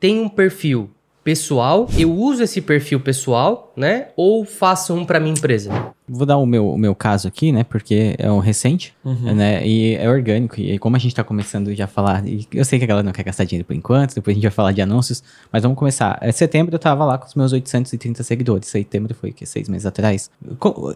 tenho um perfil pessoal, eu uso esse perfil pessoal, né? Ou faço um para minha empresa? Vou dar o meu, o meu caso aqui, né? Porque é um recente, Uhum. né? E é orgânico. E como a gente tá começando já a falar, e eu sei que a galera não quer gastar dinheiro por enquanto, depois a gente vai falar de anúncios, mas vamos começar. É setembro eu tava lá com os meus 830 seguidores. Setembro foi que seis meses atrás.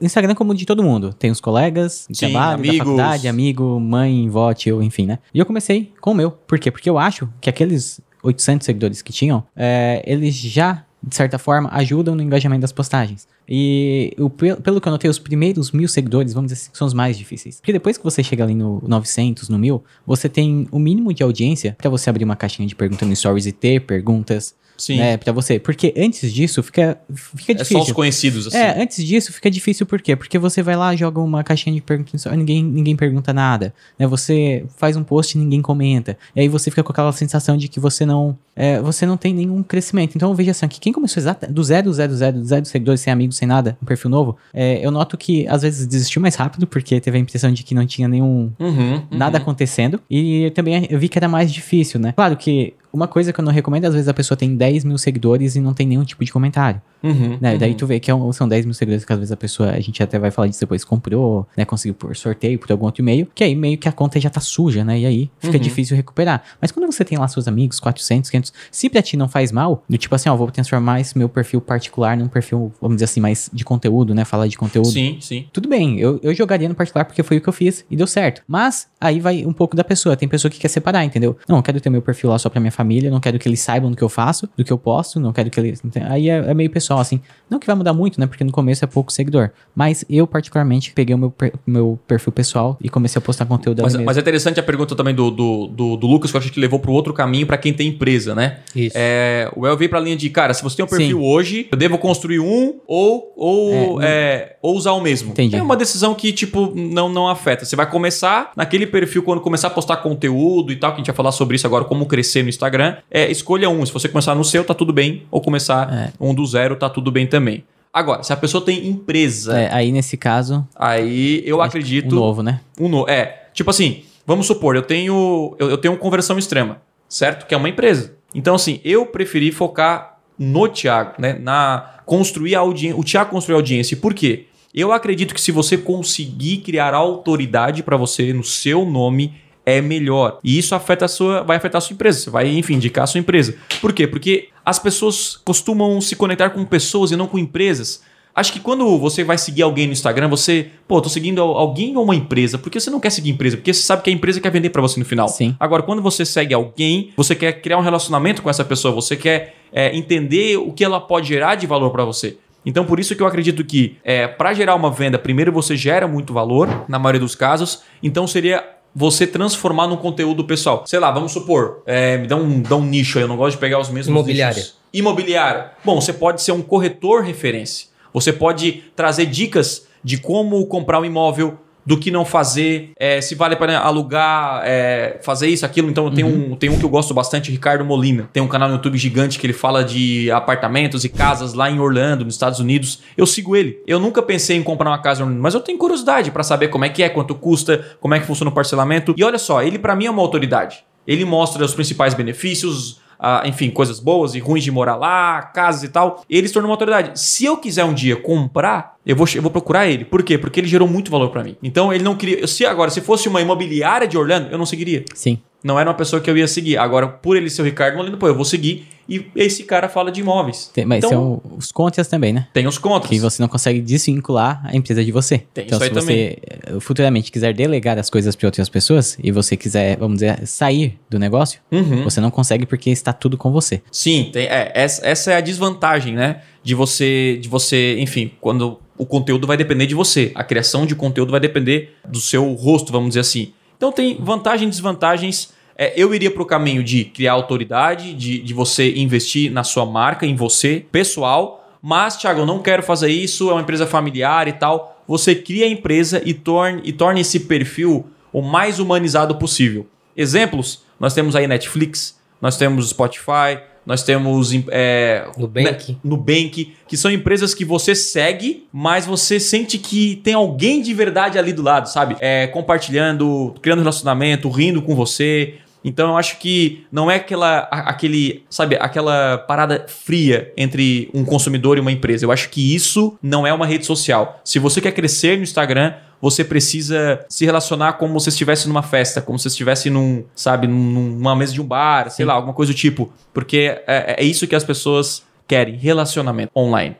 Instagram como de todo mundo. Tem os colegas, Sim, trabalho, da amigos. faculdade, amigo, mãe, vó, tio, enfim, né? E eu comecei com o meu. Por quê? Porque eu acho que aqueles 800 seguidores que tinham, é, eles já, de certa forma, ajudam no engajamento das postagens. E o, pe- pelo que eu notei, os primeiros mil seguidores, vamos dizer assim, são os mais difíceis. Porque depois que você chega ali no 900, no 1000, você tem o mínimo de audiência pra você abrir uma caixinha de perguntas no Stories e ter perguntas, Sim. né, pra você. Porque antes disso, fica, fica É difícil. só os conhecidos, assim. É, antes disso fica difícil por quê? Porque você vai lá, joga uma caixinha de perguntas e ninguém, ninguém pergunta nada. Né? Você faz um post e ninguém comenta. E aí você fica com aquela sensação de que você não, é, você não tem nenhum crescimento. Então veja assim, que quem começou exata, do zero, zero, zero, zero seguidores, sem amigos, sem nada, um perfil novo, é, eu noto que às vezes desistiu mais rápido, porque teve a impressão de que não tinha nenhum Uhum, uhum. nada acontecendo. E também eu vi que era mais difícil, né? Claro que uma coisa que eu não recomendo, às vezes a pessoa tem 10 mil seguidores e não tem nenhum tipo de comentário. Uhum, Né? uhum. Daí tu vê que é um- são 10 mil seguidores que às vezes a pessoa, a gente até vai falar disso depois, comprou, né? Conseguiu por sorteio, por algum outro e-mail, que aí meio que a conta já tá suja, né? E aí fica Uhum. difícil recuperar. Mas quando você tem lá seus amigos, 400, 500, se pra ti não faz mal, do tipo assim, ó, vou transformar esse meu perfil particular num perfil, vamos dizer assim, mais de conteúdo, né? Falar de conteúdo. Sim, sim. Tudo bem, eu, eu jogaria no particular porque foi o que eu fiz e deu certo. Mas aí vai um pouco da pessoa. Tem pessoa que quer separar, entendeu? Não, eu quero ter meu perfil lá só pra minha família, não quero que eles saibam do que eu faço, do que eu posto, não quero que eles. Aí é, é meio pessoal, assim. Não que vai mudar muito, né? Porque no começo é pouco seguidor. Mas eu, particularmente, peguei o meu, per- meu perfil pessoal e comecei a postar conteúdo ali Mas, mesmo. mas é interessante a pergunta também do, do, do, do Lucas, que eu acho que levou para outro caminho para quem tem empresa, né? Isso. É, o El veio pra linha de, cara, se você tem um perfil Sim. hoje, eu devo construir um ou, ou, é, ou usar o mesmo. Entendi. É uma decisão que, tipo, não, não afeta. Você vai começar naquele perfil, quando começar a postar conteúdo e tal, que a gente vai falar sobre isso agora, como crescer no Instagram, é, escolha um. Se você começar no seu, tá tudo bem. Ou começar É. um do zero, tá tudo bem também. Agora, se a pessoa tem empresa, É, aí nesse caso, aí eu acredito... um novo, né? Um no... É, tipo assim, vamos supor, eu tenho eu, eu tenho conversão extrema, certo? Que é uma empresa. Então, assim, eu preferi focar no Thiago, né? Na construir a audiência. O Thiago construir a audiência. Por quê? Eu acredito que se você conseguir criar autoridade para você no seu nome, é melhor. E isso afeta a sua, vai afetar a sua empresa. Você vai, enfim, indicar a sua empresa. Por quê? Porque as pessoas costumam se conectar com pessoas e não com empresas. Acho que quando você vai seguir alguém no Instagram, você, pô, tô seguindo al- alguém ou uma empresa, porque você não quer seguir empresa, porque você sabe que a empresa quer vender pra você no final. Sim. Agora, quando você segue alguém, você quer criar um relacionamento com essa pessoa, você quer é, entender o que ela pode gerar de valor pra você. Então, por isso que eu acredito que é, para gerar uma venda, primeiro você gera muito valor, na maioria dos casos. Então, seria você transformar num conteúdo pessoal. Sei lá, vamos supor, é, me dá um, dá um nicho aí, eu não gosto de pegar os mesmos Imobiliária. nichos. Imobiliária. Bom, você pode ser um corretor referência. Você pode trazer dicas de como comprar um imóvel, do que não fazer, é, se vale para alugar, é, fazer isso, aquilo. Então tem, um, tem um que eu gosto bastante, Ricardo Molina. Tem um canal no YouTube gigante que ele fala de apartamentos e casas lá em Orlando, nos Estados Unidos. Eu sigo ele. Eu nunca pensei em comprar uma casa mas eu tenho curiosidade para saber como é que é, quanto custa, como é que funciona o parcelamento. E olha só, ele para mim é uma autoridade. Ele mostra os principais benefícios, enfim, coisas boas e ruins de morar lá, casas e tal. Ele se tornou uma autoridade. Se eu quiser um dia comprar, eu vou, eu vou procurar ele. Por quê? Porque ele gerou muito valor pra mim. Então ele não queria. Se agora, se fosse uma imobiliária de Orlando, eu não seguiria. Sim. Não era uma pessoa que eu ia seguir. Agora, por ele ser o Ricardo Molina, pô, eu vou seguir. E esse cara fala de imóveis. Tem, mas então, são os contras também, né? tem os contras. Que você não consegue desvincular a empresa de você. Tem então, isso aí se você eh, futuramente quiser delegar as coisas para outras pessoas e você quiser, vamos dizer, sair do negócio, Uhum. você não consegue porque está tudo com você. Sim, tem, é, essa, essa é a desvantagem, né? De você, de você, enfim, quando o conteúdo vai depender de você. A criação de conteúdo vai depender do seu rosto, vamos dizer assim. Então tem vantagens e desvantagens. É, eu iria para o caminho de criar autoridade, de, de você investir na sua marca, em você, pessoal. Mas, Thiago, eu não quero fazer isso, é uma empresa familiar e tal. Você cria a empresa e torne, e torne esse perfil o mais humanizado possível. Exemplos, nós temos aí Netflix, nós temos Spotify, nós temos é, Nubank. né, Nubank, que são empresas que você segue, mas você sente que tem alguém de verdade ali do lado, sabe? É, compartilhando, criando relacionamento, rindo com você. Então eu acho que não é aquela, aquele, sabe, aquela parada fria entre um consumidor e uma empresa. Eu acho que isso não é uma rede social. Se você quer crescer no Instagram, você precisa se relacionar como se estivesse numa festa, como se estivesse num, sabe, num- numa mesa de um bar, sei lá, alguma coisa do tipo. Porque é, é isso que as pessoas querem, relacionamento online.